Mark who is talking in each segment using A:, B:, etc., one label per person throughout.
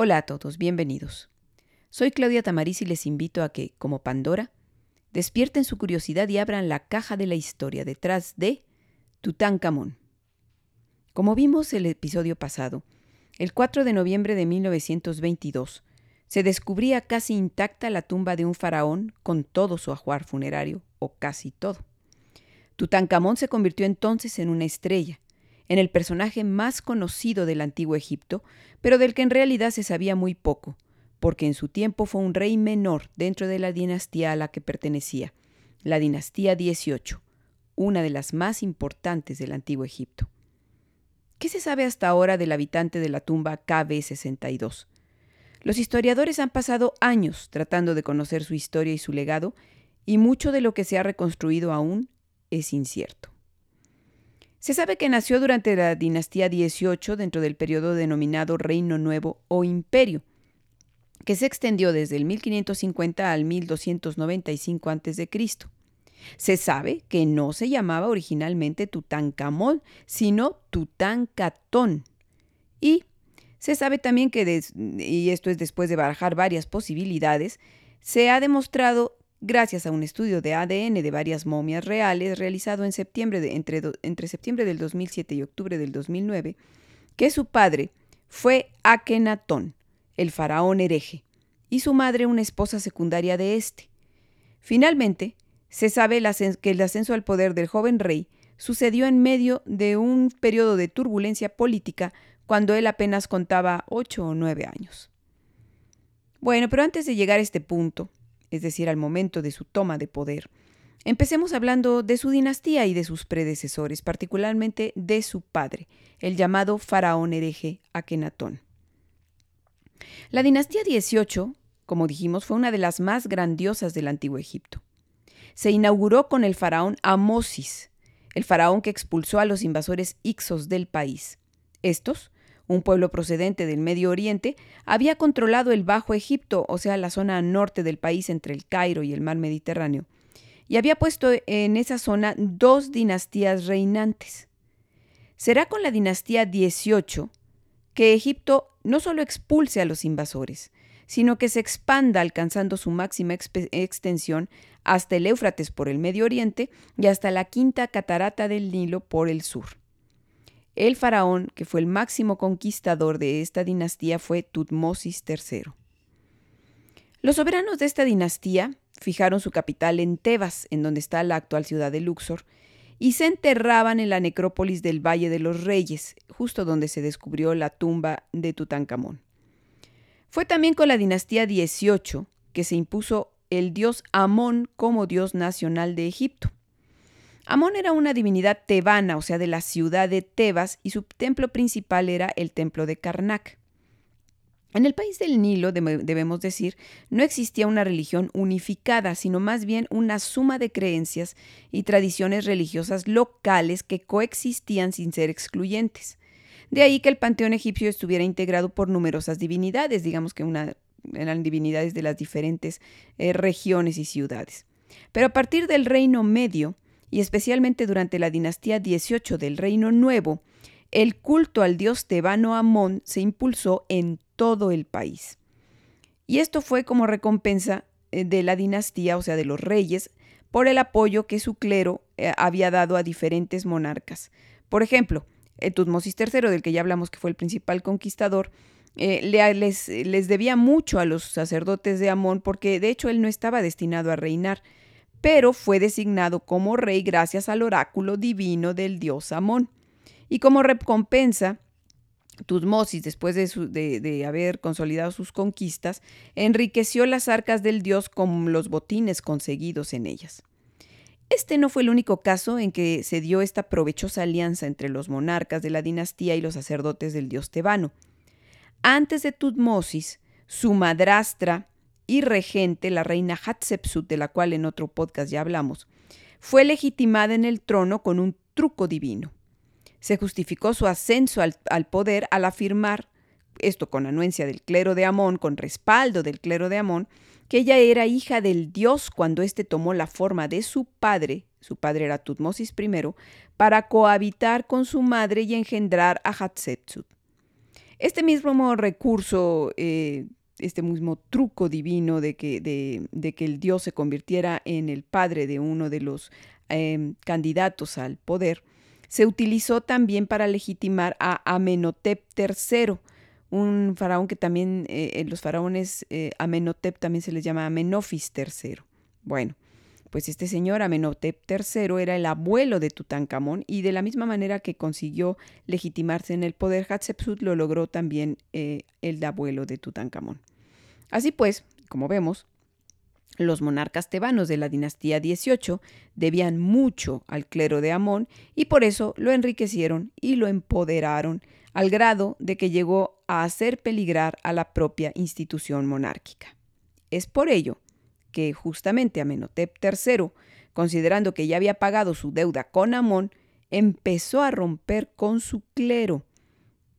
A: Hola a todos, bienvenidos. Soy Claudia Tamariz y les invito a que, como Pandora, despierten su curiosidad y abran la caja de la historia detrás de Tutankamón. Como vimos el episodio pasado, el 4 de noviembre de 1922 se descubría casi intacta la tumba de un faraón con todo su ajuar funerario, o casi todo. Tutankamón se convirtió entonces en una estrella, en el personaje más conocido del antiguo Egipto, pero del que en realidad se sabía muy poco, porque en su tiempo fue un rey menor dentro de la dinastía a la que pertenecía, la dinastía 18, una de las más importantes del antiguo Egipto. ¿Qué se sabe hasta ahora del habitante de la tumba KB62? Los historiadores han pasado años tratando de conocer su historia y su legado, y mucho de lo que se ha reconstruido aún es incierto. Se sabe que nació durante la dinastía 18 dentro del periodo denominado Reino Nuevo o Imperio, que se extendió desde el 1550 al 1295 a.C. Se sabe que no se llamaba originalmente Tutankamón, sino Tutankatón. Y se sabe también que, y esto es después de barajar varias posibilidades, se ha demostrado, gracias a un estudio de ADN de varias momias reales realizado en septiembre entre, septiembre del 2007 y octubre del 2009, que su padre fue Akenatón, el faraón hereje, y su madre una esposa secundaria de éste. Finalmente, se sabe que el ascenso al poder del joven rey sucedió en medio de un periodo de turbulencia política cuando él apenas contaba ocho o nueve años. Bueno, pero antes de llegar a este punto, es decir, al momento de su toma de poder, empecemos hablando de su dinastía y de sus predecesores, particularmente de su padre, el llamado faraón hereje Akenatón. La dinastía 18, como dijimos, fue una de las más grandiosas del antiguo Egipto. Se inauguró con el faraón Amosis, el faraón que expulsó a los invasores Ixos del país. Estos, un pueblo procedente del Medio Oriente, había controlado el Bajo Egipto, o sea, la zona norte del país entre el Cairo y el mar Mediterráneo, y había puesto en esa zona dos dinastías reinantes. Será con la dinastía 18 que Egipto no solo expulse a los invasores, sino que se expanda alcanzando su máxima extensión hasta el Éufrates por el Medio Oriente y hasta la quinta catarata del Nilo por el sur. El faraón, que fue el máximo conquistador de esta dinastía, fue Tutmosis III. Los soberanos de esta dinastía fijaron su capital en Tebas, en donde está la actual ciudad de Luxor, y se enterraban en la necrópolis del Valle de los Reyes, justo donde se descubrió la tumba de Tutankamón. Fue también con la dinastía 18 que se impuso el dios Amón como dios nacional de Egipto. Amón era una divinidad tebana, o sea, de la ciudad de Tebas, y su templo principal era el templo de Karnak. En el país del Nilo, debemos decir, no existía una religión unificada, sino más bien una suma de creencias y tradiciones religiosas locales que coexistían sin ser excluyentes. De ahí que el panteón egipcio estuviera integrado por numerosas divinidades, digamos que eran divinidades de las diferentes eh, regiones y ciudades. Pero a partir del Reino Medio, y especialmente durante la dinastía 18 del Reino Nuevo, el culto al dios tebano Amón se impulsó en todo el país. Y esto fue como recompensa eh, de la dinastía, o sea, de los reyes, por el apoyo que su clero eh, había dado a diferentes monarcas. Por ejemplo, eh, Tutmosis III, del que ya hablamos que fue el principal conquistador, les, les debía mucho a los sacerdotes de Amón porque de hecho él no estaba destinado a reinar, pero fue designado como rey gracias al oráculo divino del dios Amón. Y como recompensa, Tutmosis, después de, de, haber consolidado sus conquistas, enriqueció las arcas del dios con los botines conseguidos en ellas. Este no fue el único caso en que se dio esta provechosa alianza entre los monarcas de la dinastía y los sacerdotes del dios tebano. Antes de Tutmosis, su madrastra y regente, la reina Hatshepsut, de la cual en otro podcast ya hablamos, fue legitimada en el trono con un truco divino. Se justificó su ascenso al, al poder al afirmar, esto con anuencia del clero de Amón, con respaldo del clero de Amón, que ella era hija del dios cuando éste tomó la forma de su padre, su padre era Tutmosis I, para cohabitar con su madre y engendrar a Hatshepsut. Este mismo recurso, eh, este mismo truco divino de que, de, que, el Dios se convirtiera en el padre de uno de los em, candidatos al poder, se utilizó también para legitimar a Amenhotep III, un faraón que también, eh, en los faraones eh, Amenhotep también se les llama Amenofis III. Bueno, pues este señor Amenhotep III era el abuelo de Tutankamón y de la misma manera que consiguió legitimarse en el poder, Hatshepsut lo logró también eh, el abuelo de Tutankamón. Así pues, como vemos, los monarcas tebanos de la dinastía XVIII debían mucho al clero de Amón y por eso lo enriquecieron y lo empoderaron al grado de que llegó a hacer peligrar a la propia institución monárquica. Es por ello que justamente Amenhotep III, considerando que ya había pagado su deuda con Amón, empezó a romper con su clero.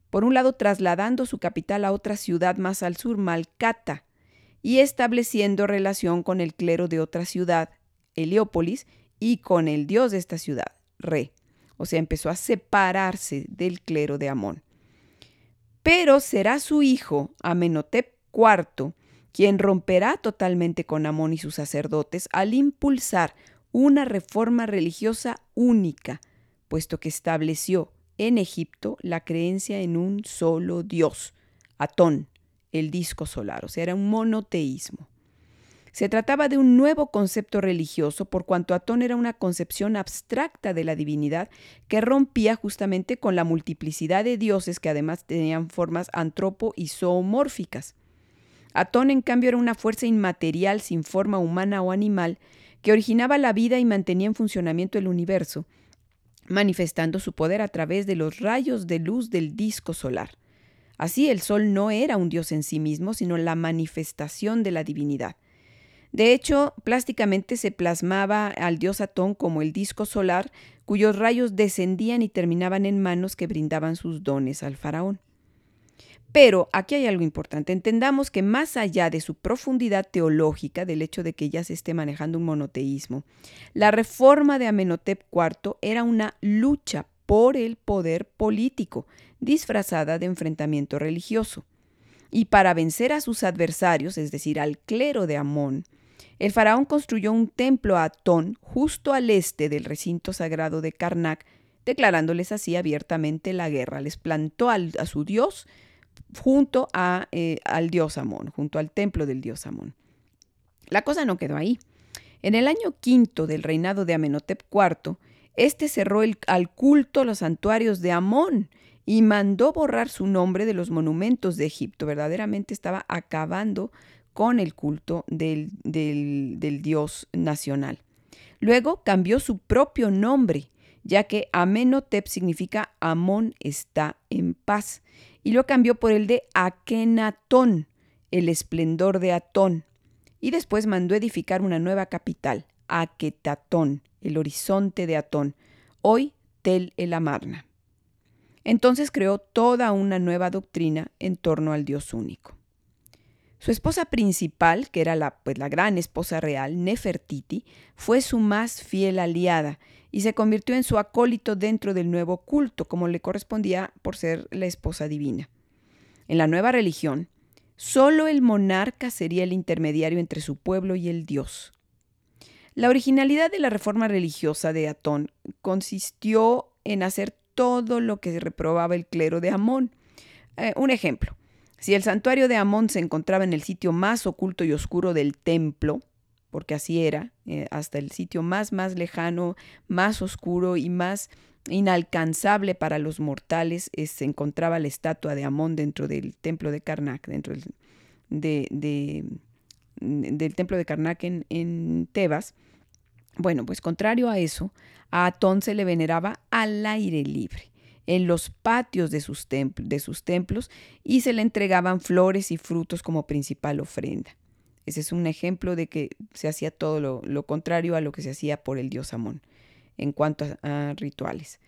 A: Por un lado, trasladando su capital a otra ciudad más al sur, Malcata, y estableciendo relación con el clero de otra ciudad, Heliópolis, y con el dios de esta ciudad, Re. O sea, empezó a separarse del clero de Amón. Pero será su hijo, Amenhotep IV, quien romperá totalmente con Amón y sus sacerdotes al impulsar una reforma religiosa única, puesto que estableció en Egipto la creencia en un solo Dios, Atón, el disco solar, o sea, era un monoteísmo. Se trataba de un nuevo concepto religioso por cuanto Atón era una concepción abstracta de la divinidad que rompía justamente con la multiplicidad de dioses que además tenían formas antropo y zoomórficas. Atón, en cambio, era una fuerza inmaterial sin forma humana o animal que originaba la vida y mantenía en funcionamiento el universo, manifestando su poder a través de los rayos de luz del disco solar. Así el sol no era un dios en sí mismo, sino la manifestación de la divinidad. De hecho, plásticamente se plasmaba al dios Atón como el disco solar, cuyos rayos descendían y terminaban en manos que brindaban sus dones al faraón. Pero aquí hay algo importante. Entendamos que más allá de su profundidad teológica, del hecho de que ya se esté manejando un monoteísmo, la reforma de Amenhotep IV era una lucha por el poder político, disfrazada de enfrentamiento religioso. Y para vencer a sus adversarios, es decir, al clero de Amón, el faraón construyó un templo a Atón justo al este del recinto sagrado de Karnak, declarándoles así abiertamente la guerra. Les plantó a su dios junto a, eh, al dios Amón, junto al templo del dios Amón. La cosa no quedó ahí. En el año quinto del reinado de Amenhotep IV, este cerró el, al culto los santuarios de Amón y mandó borrar su nombre de los monumentos de Egipto. Verdaderamente estaba acabando con el culto del, del dios nacional. Luego cambió su propio nombre, ya que Amenhotep significa Amón está en paz, y lo cambió por el de Akenatón, el esplendor de Atón, y después mandó edificar una nueva capital, Aketatón, el horizonte de Atón, hoy Tel el Amarna. Entonces creó toda una nueva doctrina en torno al Dios único. Su esposa principal, que era la, pues, la gran esposa real, Nefertiti, fue su más fiel aliada y se convirtió en su acólito dentro del nuevo culto, como le correspondía por ser la esposa divina. En la nueva religión, solo el monarca sería el intermediario entre su pueblo y el Dios. La originalidad de la reforma religiosa de Atón consistió en hacer todo lo que reprobaba el clero de Amón. Eh, un ejemplo, si el santuario de Amón se encontraba en el sitio más oculto y oscuro del templo, porque así era, eh, hasta el sitio más, más lejano, más oscuro y más inalcanzable para los mortales, eh, se encontraba la estatua de Amón dentro del templo de Karnak, dentro del, templo de Karnak en, Tebas. Bueno, pues contrario a eso, a Atón se le veneraba al aire libre, en los patios de sus templos, y se le entregaban flores y frutos como principal ofrenda. Ese es un ejemplo de que se hacía todo lo, contrario a lo que se hacía por el dios Amón en cuanto a, rituales.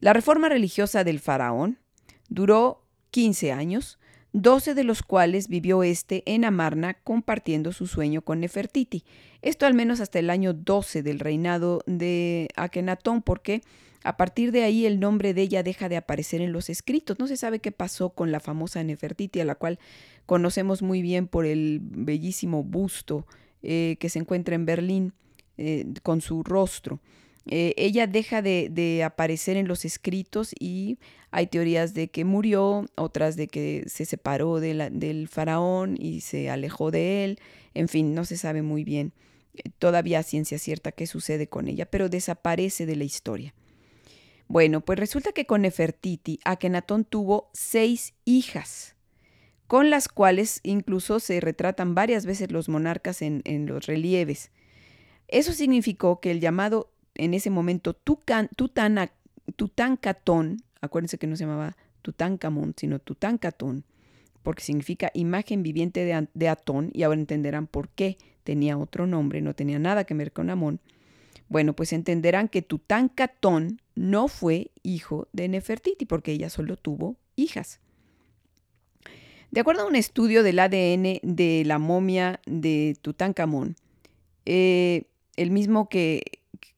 A: La reforma religiosa del faraón duró 15 años, doce de los cuales vivió éste en Amarna compartiendo su sueño con Nefertiti. Esto al menos hasta el año 12 del reinado de Akenatón, porque a partir de ahí el nombre de ella deja de aparecer en los escritos. No se sabe qué pasó con la famosa Nefertiti, a la cual conocemos muy bien por el bellísimo busto eh, que se encuentra en Berlín eh, con su rostro. Eh, ella deja de, aparecer en los escritos y hay teorías de que murió, otras de que se separó del faraón y se alejó de él. En fin, no se sabe muy bien todavía ciencia cierta qué sucede con ella, pero desaparece de la historia. Bueno, pues resulta que con Nefertiti, Akenatón tuvo seis hijas, con las cuales incluso se retratan varias veces los monarcas en, los relieves. Eso significó que el llamado en ese momento Tutankatón, acuérdense que no se llamaba Tutankamón, sino Tutankatón, porque significa imagen viviente de, Atón, y ahora entenderán por qué tenía otro nombre, no tenía nada que ver con Amón. Bueno, pues entenderán que Tutankatón no fue hijo de Nefertiti, porque ella solo tuvo hijas. De acuerdo a un estudio del ADN de la momia de Tutankamón, eh, el mismo que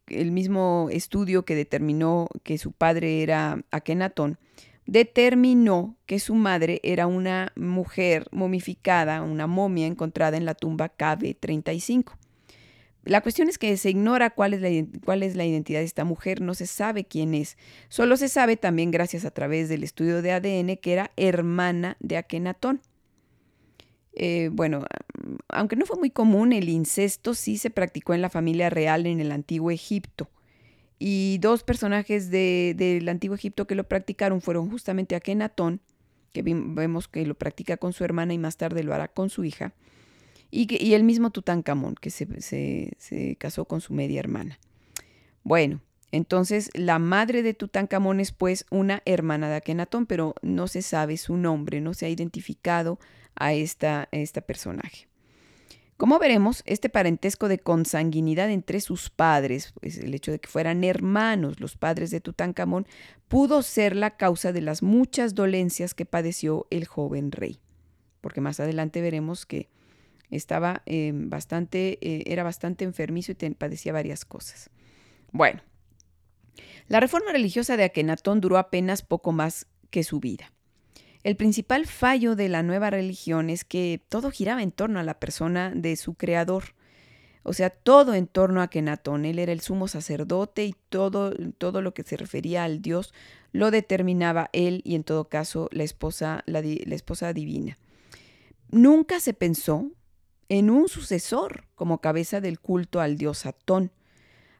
A: el mismo estudio que determinó que su padre era Akenatón, determinó que su madre era una mujer momificada, una momia encontrada en la tumba KB35. La cuestión es que se ignora cuál es, la, cuál es la identidad de esta mujer, no se sabe quién es. Solo se sabe también gracias a través del estudio de ADN que era hermana de Akenatón. Eh, bueno, aunque no fue muy común, el incesto sí se practicó en la familia real en el antiguo Egipto. Y dos personajes del antiguo Egipto que lo practicaron fueron justamente Akenatón, que vemos que lo practica con su hermana y más tarde lo hará con su hija, y, el mismo Tutankamón, que se, se casó con su media hermana. Bueno, entonces la madre de Tutankamón es pues una hermana de Akenatón, pero no se sabe su nombre, no se ha identificado a esta, esta personaje. Como veremos, este parentesco de consanguinidad entre sus padres, pues el hecho de que fueran hermanos los padres de Tutankamón, pudo ser la causa de las muchas dolencias que padeció el joven rey. Porque más adelante veremos que estaba eh, bastante, eh, era bastante enfermizo y padecía varias cosas. Bueno, la reforma religiosa de Akenatón duró apenas poco más que su vida. El principal fallo de la nueva religión es que todo giraba en torno a la persona de su creador. O sea, todo en torno a Kenatón. Él era el sumo sacerdote y todo, todo lo que se refería al Dios lo determinaba él y en todo caso la esposa, la, la esposa divina. Nunca se pensó en un sucesor como cabeza del culto al dios Atón.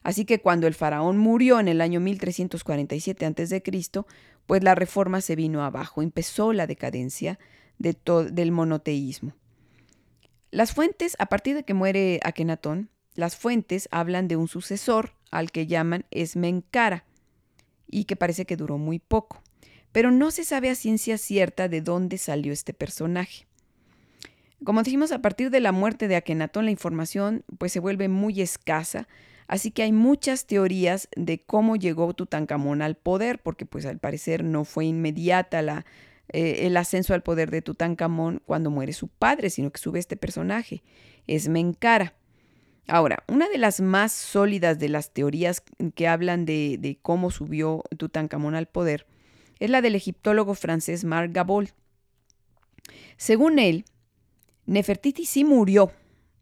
A: Así que cuando el faraón murió en el año 1347 a.C., pues la reforma se vino abajo, empezó la decadencia de del monoteísmo. Las fuentes, a partir de que muere Akenatón, las fuentes hablan de un sucesor al que llaman Esmencara y que parece que duró muy poco, pero no se sabe a ciencia cierta de dónde salió este personaje. Como dijimos, a partir de la muerte de Akenatón la información pues se vuelve muy escasa, Así que hay muchas teorías de cómo llegó Tutankamón al poder, porque pues al parecer no fue inmediata la, eh, el ascenso al poder de Tutankamón cuando muere su padre, sino que sube este personaje, es Menkara. Ahora, una de las más sólidas de las teorías que hablan de, de cómo subió Tutankamón al poder es la del egiptólogo francés Marc Gabol. Según él, Nefertiti sí murió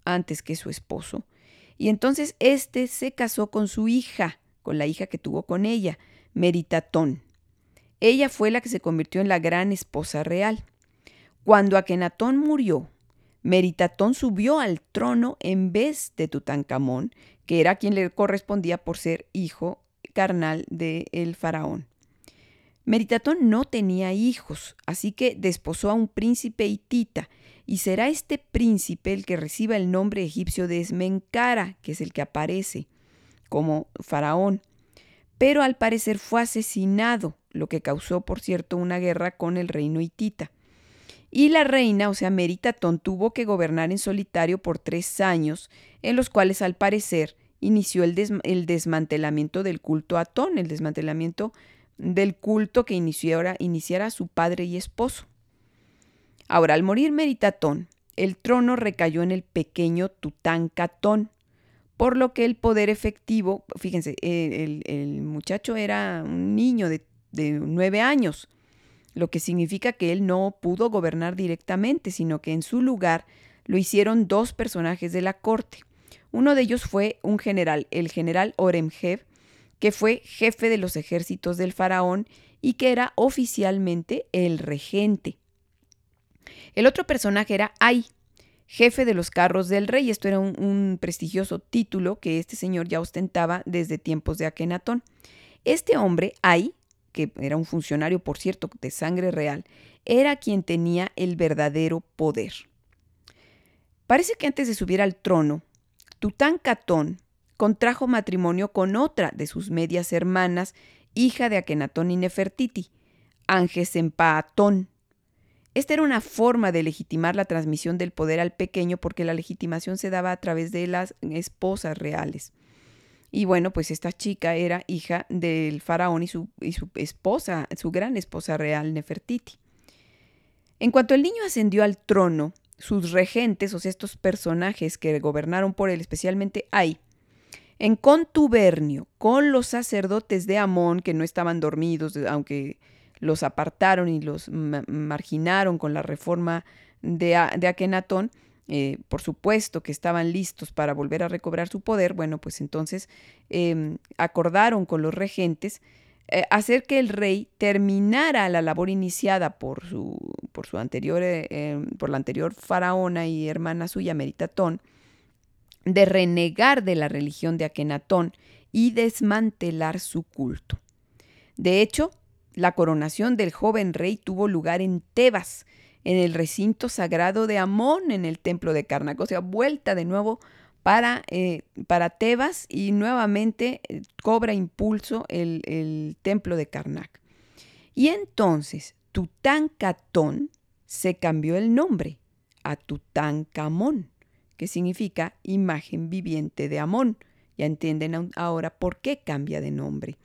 A: antes que su esposo, y entonces éste se casó con su hija, con la hija que tuvo con ella, Meritatón. Ella fue la que se convirtió en la gran esposa real. Cuando Akenatón murió, Meritatón subió al trono en vez de Tutankamón, que era quien le correspondía por ser hijo carnal del faraón. Meritatón no tenía hijos, así que desposó a un príncipe hitita y será este príncipe el que reciba el nombre egipcio de Esmencara, que es el que aparece como faraón. Pero al parecer fue asesinado, lo que causó, por cierto, una guerra con el reino hitita. Y la reina, o sea, Meritatón, tuvo que gobernar en solitario por tres años, en los cuales al parecer inició el, el desmantelamiento del culto a Atón, el desmantelamiento del culto que iniciara su padre y esposo. Ahora, al morir Meritatón, el trono recayó en el pequeño Tutankamón, por lo que el poder efectivo, fíjense, el, muchacho era un niño de, de nueve años, lo que significa que él no pudo gobernar directamente, sino que en su lugar lo hicieron dos personajes de la corte. Uno de ellos fue un general, el general Oremheb, que fue jefe de los ejércitos del faraón y que era oficialmente el regente. El otro personaje era Ay, jefe de los carros del rey. Esto era un, prestigioso título que este señor ya ostentaba desde tiempos de Akenatón. Este hombre, Ay, que era un funcionario, por cierto, de sangre real, era quien tenía el verdadero poder. Parece que antes de subir al trono, Tutankamón contrajo matrimonio con otra de sus medias hermanas, hija de Akenatón y Nefertiti, Angesempaatón. Esta era una forma de legitimar la transmisión del poder al pequeño porque la legitimación se daba a través de las esposas reales. Y bueno, pues esta chica era hija del faraón y su, esposa, su gran esposa real, Nefertiti. En cuanto el niño ascendió al trono, sus regentes, o sea, estos personajes que gobernaron por él, especialmente Ay, en contubernio con los sacerdotes de Amón, que no estaban dormidos, aunque los apartaron y los marginaron con la reforma de, Akenatón, eh, por supuesto que estaban listos para volver a recobrar su poder, bueno, pues entonces em, acordaron con los regentes eh, hacer que el rey terminara la labor iniciada por su, por su anterior, em, por la anterior faraona y hermana suya, Meritatón, de renegar de la religión de Akenatón y desmantelar su culto. De hecho, la coronación del joven rey tuvo lugar en Tebas, en el recinto sagrado de Amón, en el templo de Karnak. O sea, vuelta de nuevo para, eh, para Tebas y nuevamente eh, cobra impulso el, el, templo de Karnak. Y entonces Tutankamón se cambió el nombre a Tutankamón que significa imagen viviente de Amón. Ya entienden ahora por qué cambia de nombre.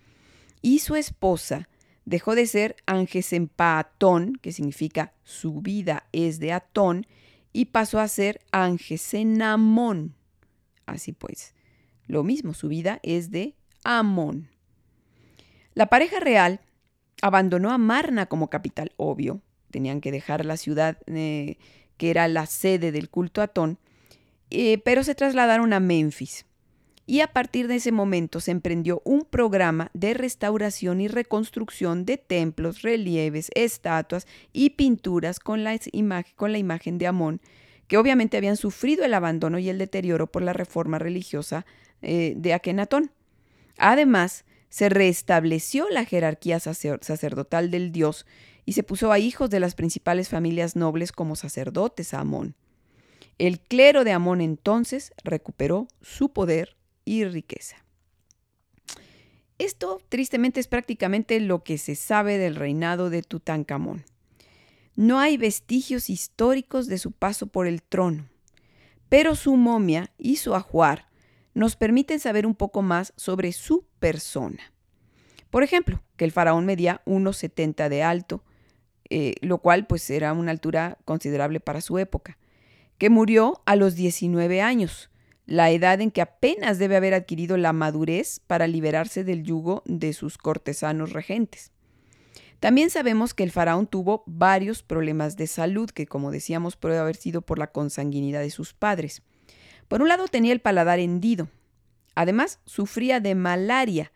A: Y su esposa dejó de ser Angesenpaatón, que significa su vida es de Atón, y pasó a ser Angesenamón. Así pues, lo mismo, su vida es de Amón. La pareja real abandonó a Marna como capital, obvio. Tenían que dejar la ciudad eh, que era la sede del culto Atón eh, pero se trasladaron a Memphis. Y a partir de ese momento se emprendió un programa de restauración y reconstrucción de templos, relieves, estatuas y pinturas con la, imagen de Amón, que obviamente habían sufrido el abandono y el deterioro por la reforma religiosa eh, de Akenatón. Además, se restableció la jerarquía sacerdotal del dios y se puso a hijos de las principales familias nobles como sacerdotes a Amón. El clero de Amón entonces recuperó su poder y riqueza. Esto tristemente es prácticamente lo que se sabe del reinado de Tutankamón. No hay vestigios históricos de su paso por el trono, pero su momia y su ajuar nos permiten saber un poco más sobre su persona. Por ejemplo, que el faraón medía 1,70 de alto, eh, lo cual pues era una altura considerable para su época que murió a los 19 años, la edad en que apenas debe haber adquirido la madurez para liberarse del yugo de sus cortesanos regentes. También sabemos que el faraón tuvo varios problemas de salud que, como decíamos, puede haber sido por la consanguinidad de sus padres. Por un lado tenía el paladar hendido. Además, sufría de malaria,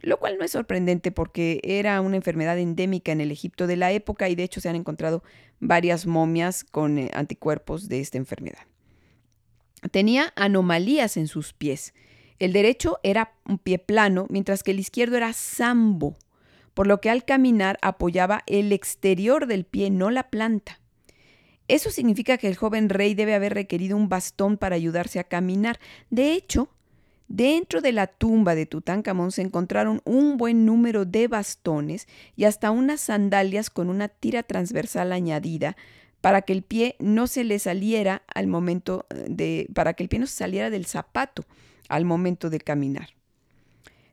A: lo cual no es sorprendente porque era una enfermedad endémica en el Egipto de la época y de hecho se han encontrado varias momias con eh, anticuerpos de esta enfermedad. Tenía anomalías en sus pies. El derecho era un pie plano, mientras que el izquierdo era sambo, por lo que al caminar apoyaba el exterior del pie, no la planta. Eso significa que el joven rey debe haber requerido un bastón para ayudarse a caminar. De hecho, Dentro de la tumba de Tutankamón se encontraron un buen número de bastones y hasta unas sandalias con una tira transversal añadida para que el pie no se le saliera al momento eh, de para que el pie no se saliera del zapato al momento de caminar.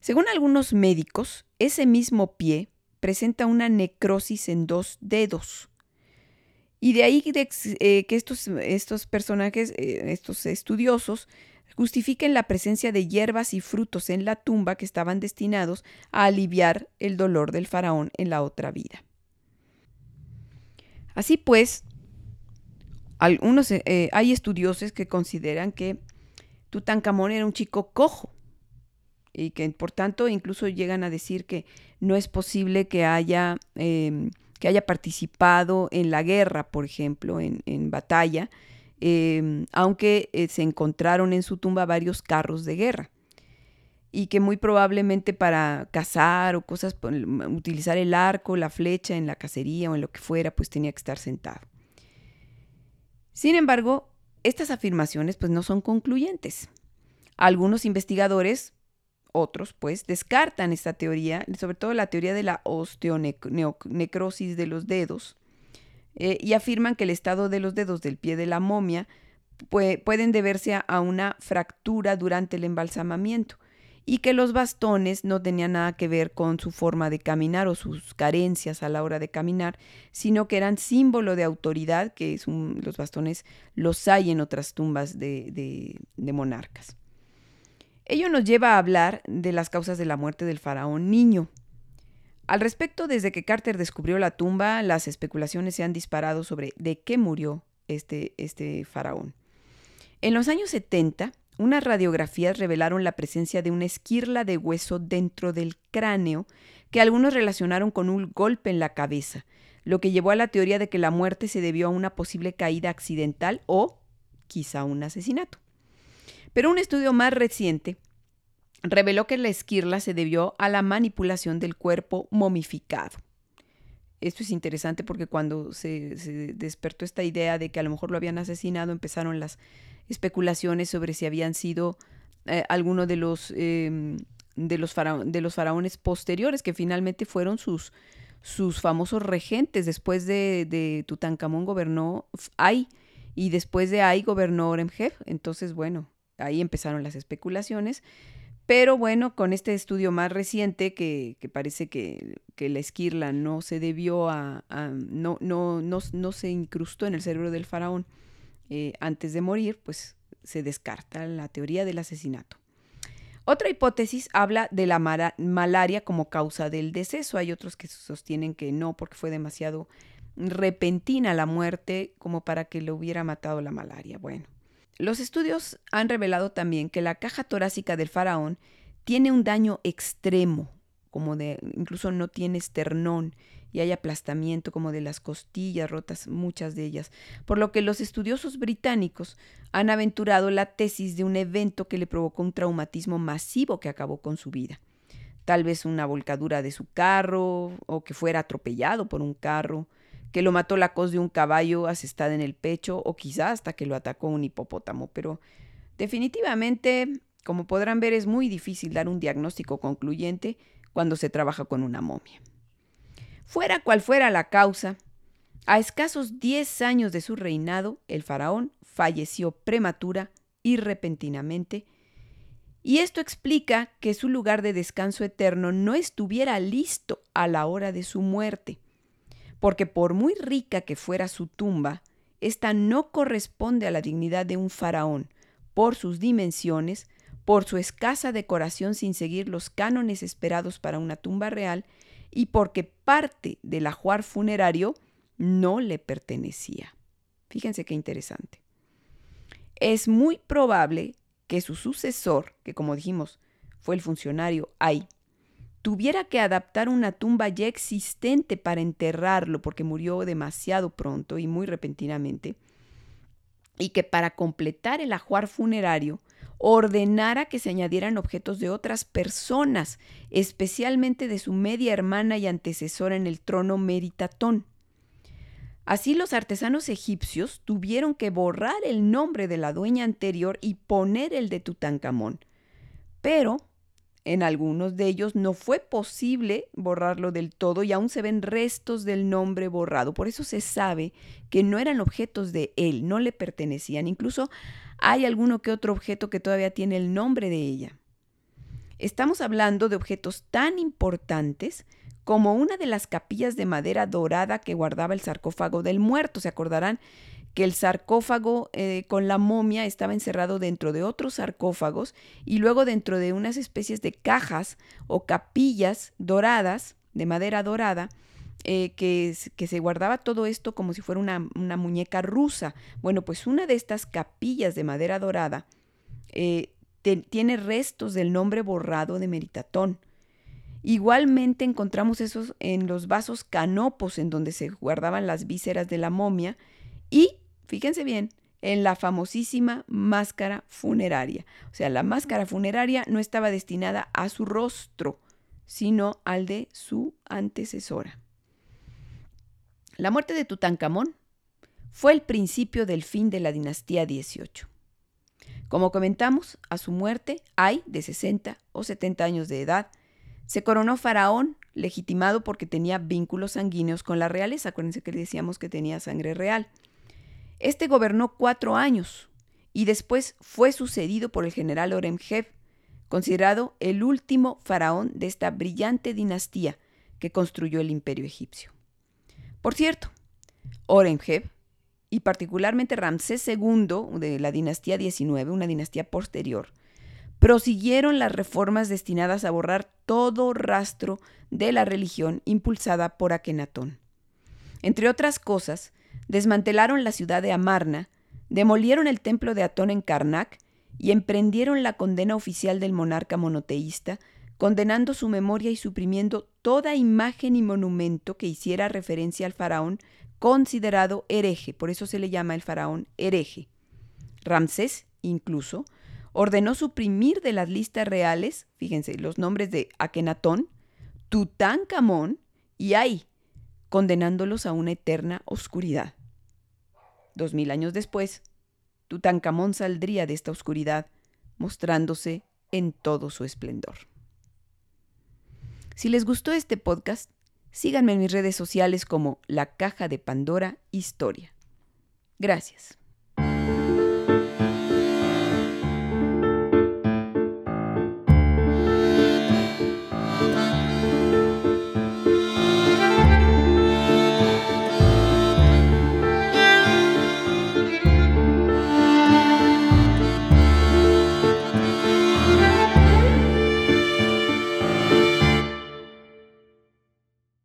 A: Según algunos médicos, ese mismo pie presenta una necrosis en dos dedos. Y de ahí que estos, estos personajes, estos estudiosos, justifiquen la presencia de hierbas y frutos en la tumba que estaban destinados a aliviar el dolor del faraón en la otra vida. Así pues, algunos, eh, hay estudiosos que consideran que Tutankamón era un chico cojo y que por tanto incluso llegan a decir que no es posible que haya, em, que haya participado en la guerra, por ejemplo, en, en batalla, Em, aunque eh, se encontraron en su tumba varios carros de guerra y que muy probablemente para cazar o cosas, utilizar el arco, la flecha en la cacería o en lo que fuera, pues tenía que estar sentado. Sin embargo, estas afirmaciones pues no son concluyentes. Algunos investigadores, otros pues, descartan esta teoría, sobre todo la teoría de la osteonecrosis de los dedos, eh, y afirman que el estado de los dedos del pie de la momia pueden deberse a una fractura durante el embalsamamiento y que los bastones no tenían nada que ver con su forma de caminar o sus carencias a la hora de caminar, sino que eran símbolo de autoridad, que los bastones los hay en otras tumbas de monarcas. Ello nos lleva a hablar de las causas de la muerte del faraón niño, al respecto, desde que Carter descubrió la tumba, las especulaciones se han disparado sobre de qué murió este, este faraón. En los años 70, unas radiografías revelaron la presencia de una esquirla de hueso dentro del cráneo que algunos relacionaron con un golpe en la cabeza, lo que llevó a la teoría de que la muerte se debió a una posible caída accidental o quizá un asesinato. Pero un estudio más reciente reveló que la esquirla se debió a la manipulación del cuerpo momificado. Esto es interesante porque cuando se, despertó esta idea de que a lo mejor lo habían asesinado, empezaron las especulaciones sobre si habían sido eh, algunos de los, em, de, los de los faraones posteriores, que finalmente fueron sus, sus famosos regentes. Después de, de Tutankamón gobernó Ay y después de Ay gobernó Oremheb. Entonces, bueno, ahí empezaron las especulaciones. Pero bueno, con este estudio más reciente que, parece que, la esquirla no se debió a, no, no, no, se incrustó en el cerebro del faraón eh, antes de morir, pues se descarta la teoría del asesinato. Otra hipótesis habla de la malaria como causa del deceso. Hay otros que sostienen que no, porque fue demasiado repentina la muerte como para que le hubiera matado la malaria. Bueno, los estudios han revelado también que la caja torácica del faraón tiene un daño extremo, como de incluso no tiene esternón y hay aplastamiento como de las costillas rotas, muchas de ellas, por lo que los estudiosos británicos han aventurado la tesis de un evento que le provocó un traumatismo masivo que acabó con su vida. Tal vez una volcadura de su carro o que fuera atropellado por un carro que lo mató la cos de un caballo asestada en el pecho o quizá hasta que lo atacó un hipopótamo, pero definitivamente, como podrán ver, es muy difícil dar un diagnóstico concluyente cuando se trabaja con una momia. Fuera cual fuera la causa, a escasos 10 años de su reinado, el faraón falleció prematura y repentinamente, y esto explica que su lugar de descanso eterno no estuviera listo a la hora de su muerte porque por muy rica que fuera su tumba, ésta no corresponde a la dignidad de un faraón, por sus dimensiones, por su escasa decoración sin seguir los cánones esperados para una tumba real, y porque parte del ajuar funerario no le pertenecía. Fíjense qué interesante. Es muy probable que su sucesor, que como dijimos fue el funcionario Ay, tuviera que adaptar una tumba ya existente para enterrarlo porque murió demasiado pronto y muy repentinamente, y que para completar el ajuar funerario ordenara que se añadieran objetos de otras personas, especialmente de su media hermana y antecesora en el trono Meritatón. Así los artesanos egipcios tuvieron que borrar el nombre de la dueña anterior y poner el de Tutankamón. Pero en algunos de ellos no fue posible borrarlo del todo y aún se ven restos del nombre borrado. Por eso se sabe que no eran objetos de él, no le pertenecían. Incluso hay alguno que otro objeto que todavía tiene el nombre de ella. Estamos hablando de objetos tan importantes como una de las capillas de madera dorada que guardaba el sarcófago del muerto. Se acordarán que el sarcófago eh, con la momia estaba encerrado dentro de otros sarcófagos y luego dentro de unas especies de cajas o capillas doradas, de madera dorada, eh, que, que, se guardaba todo esto como si fuera una, una, muñeca rusa. Bueno, pues una de estas capillas de madera dorada eh, tiene restos del nombre borrado de Meritatón. Igualmente encontramos esos en los vasos canopos en donde se guardaban las vísceras de la momia y, fíjense bien, en la famosísima máscara funeraria. O sea, la máscara funeraria no estaba destinada a su rostro, sino al de su antecesora. La muerte de Tutankamón fue el principio del fin de la dinastía 18. Como comentamos, a su muerte, hay de 60 o 70 años de edad, se coronó faraón, legitimado porque tenía vínculos sanguíneos con la realeza. Acuérdense que decíamos que tenía sangre real. Este gobernó cuatro años y después fue sucedido por el general Oremheb, considerado el último faraón de esta brillante dinastía que construyó el imperio egipcio. Por cierto, Oremheb y particularmente Ramsés II de la dinastía 19, una dinastía posterior, prosiguieron las reformas destinadas a borrar todo rastro de la religión impulsada por Akenatón. Entre otras cosas, desmantelaron la ciudad de Amarna, demolieron el templo de Atón en Karnak y emprendieron la condena oficial del monarca monoteísta, condenando su memoria y suprimiendo toda imagen y monumento que hiciera referencia al faraón considerado hereje, por eso se le llama el faraón hereje. Ramsés, incluso, ordenó suprimir de las listas reales, fíjense, los nombres de Akenatón, Tutankamón y Ay, condenándolos a una eterna oscuridad. Dos mil años después, Tutankamón saldría de esta oscuridad, mostrándose en todo su esplendor. Si les gustó este podcast, síganme en mis redes sociales como La Caja de Pandora Historia. Gracias.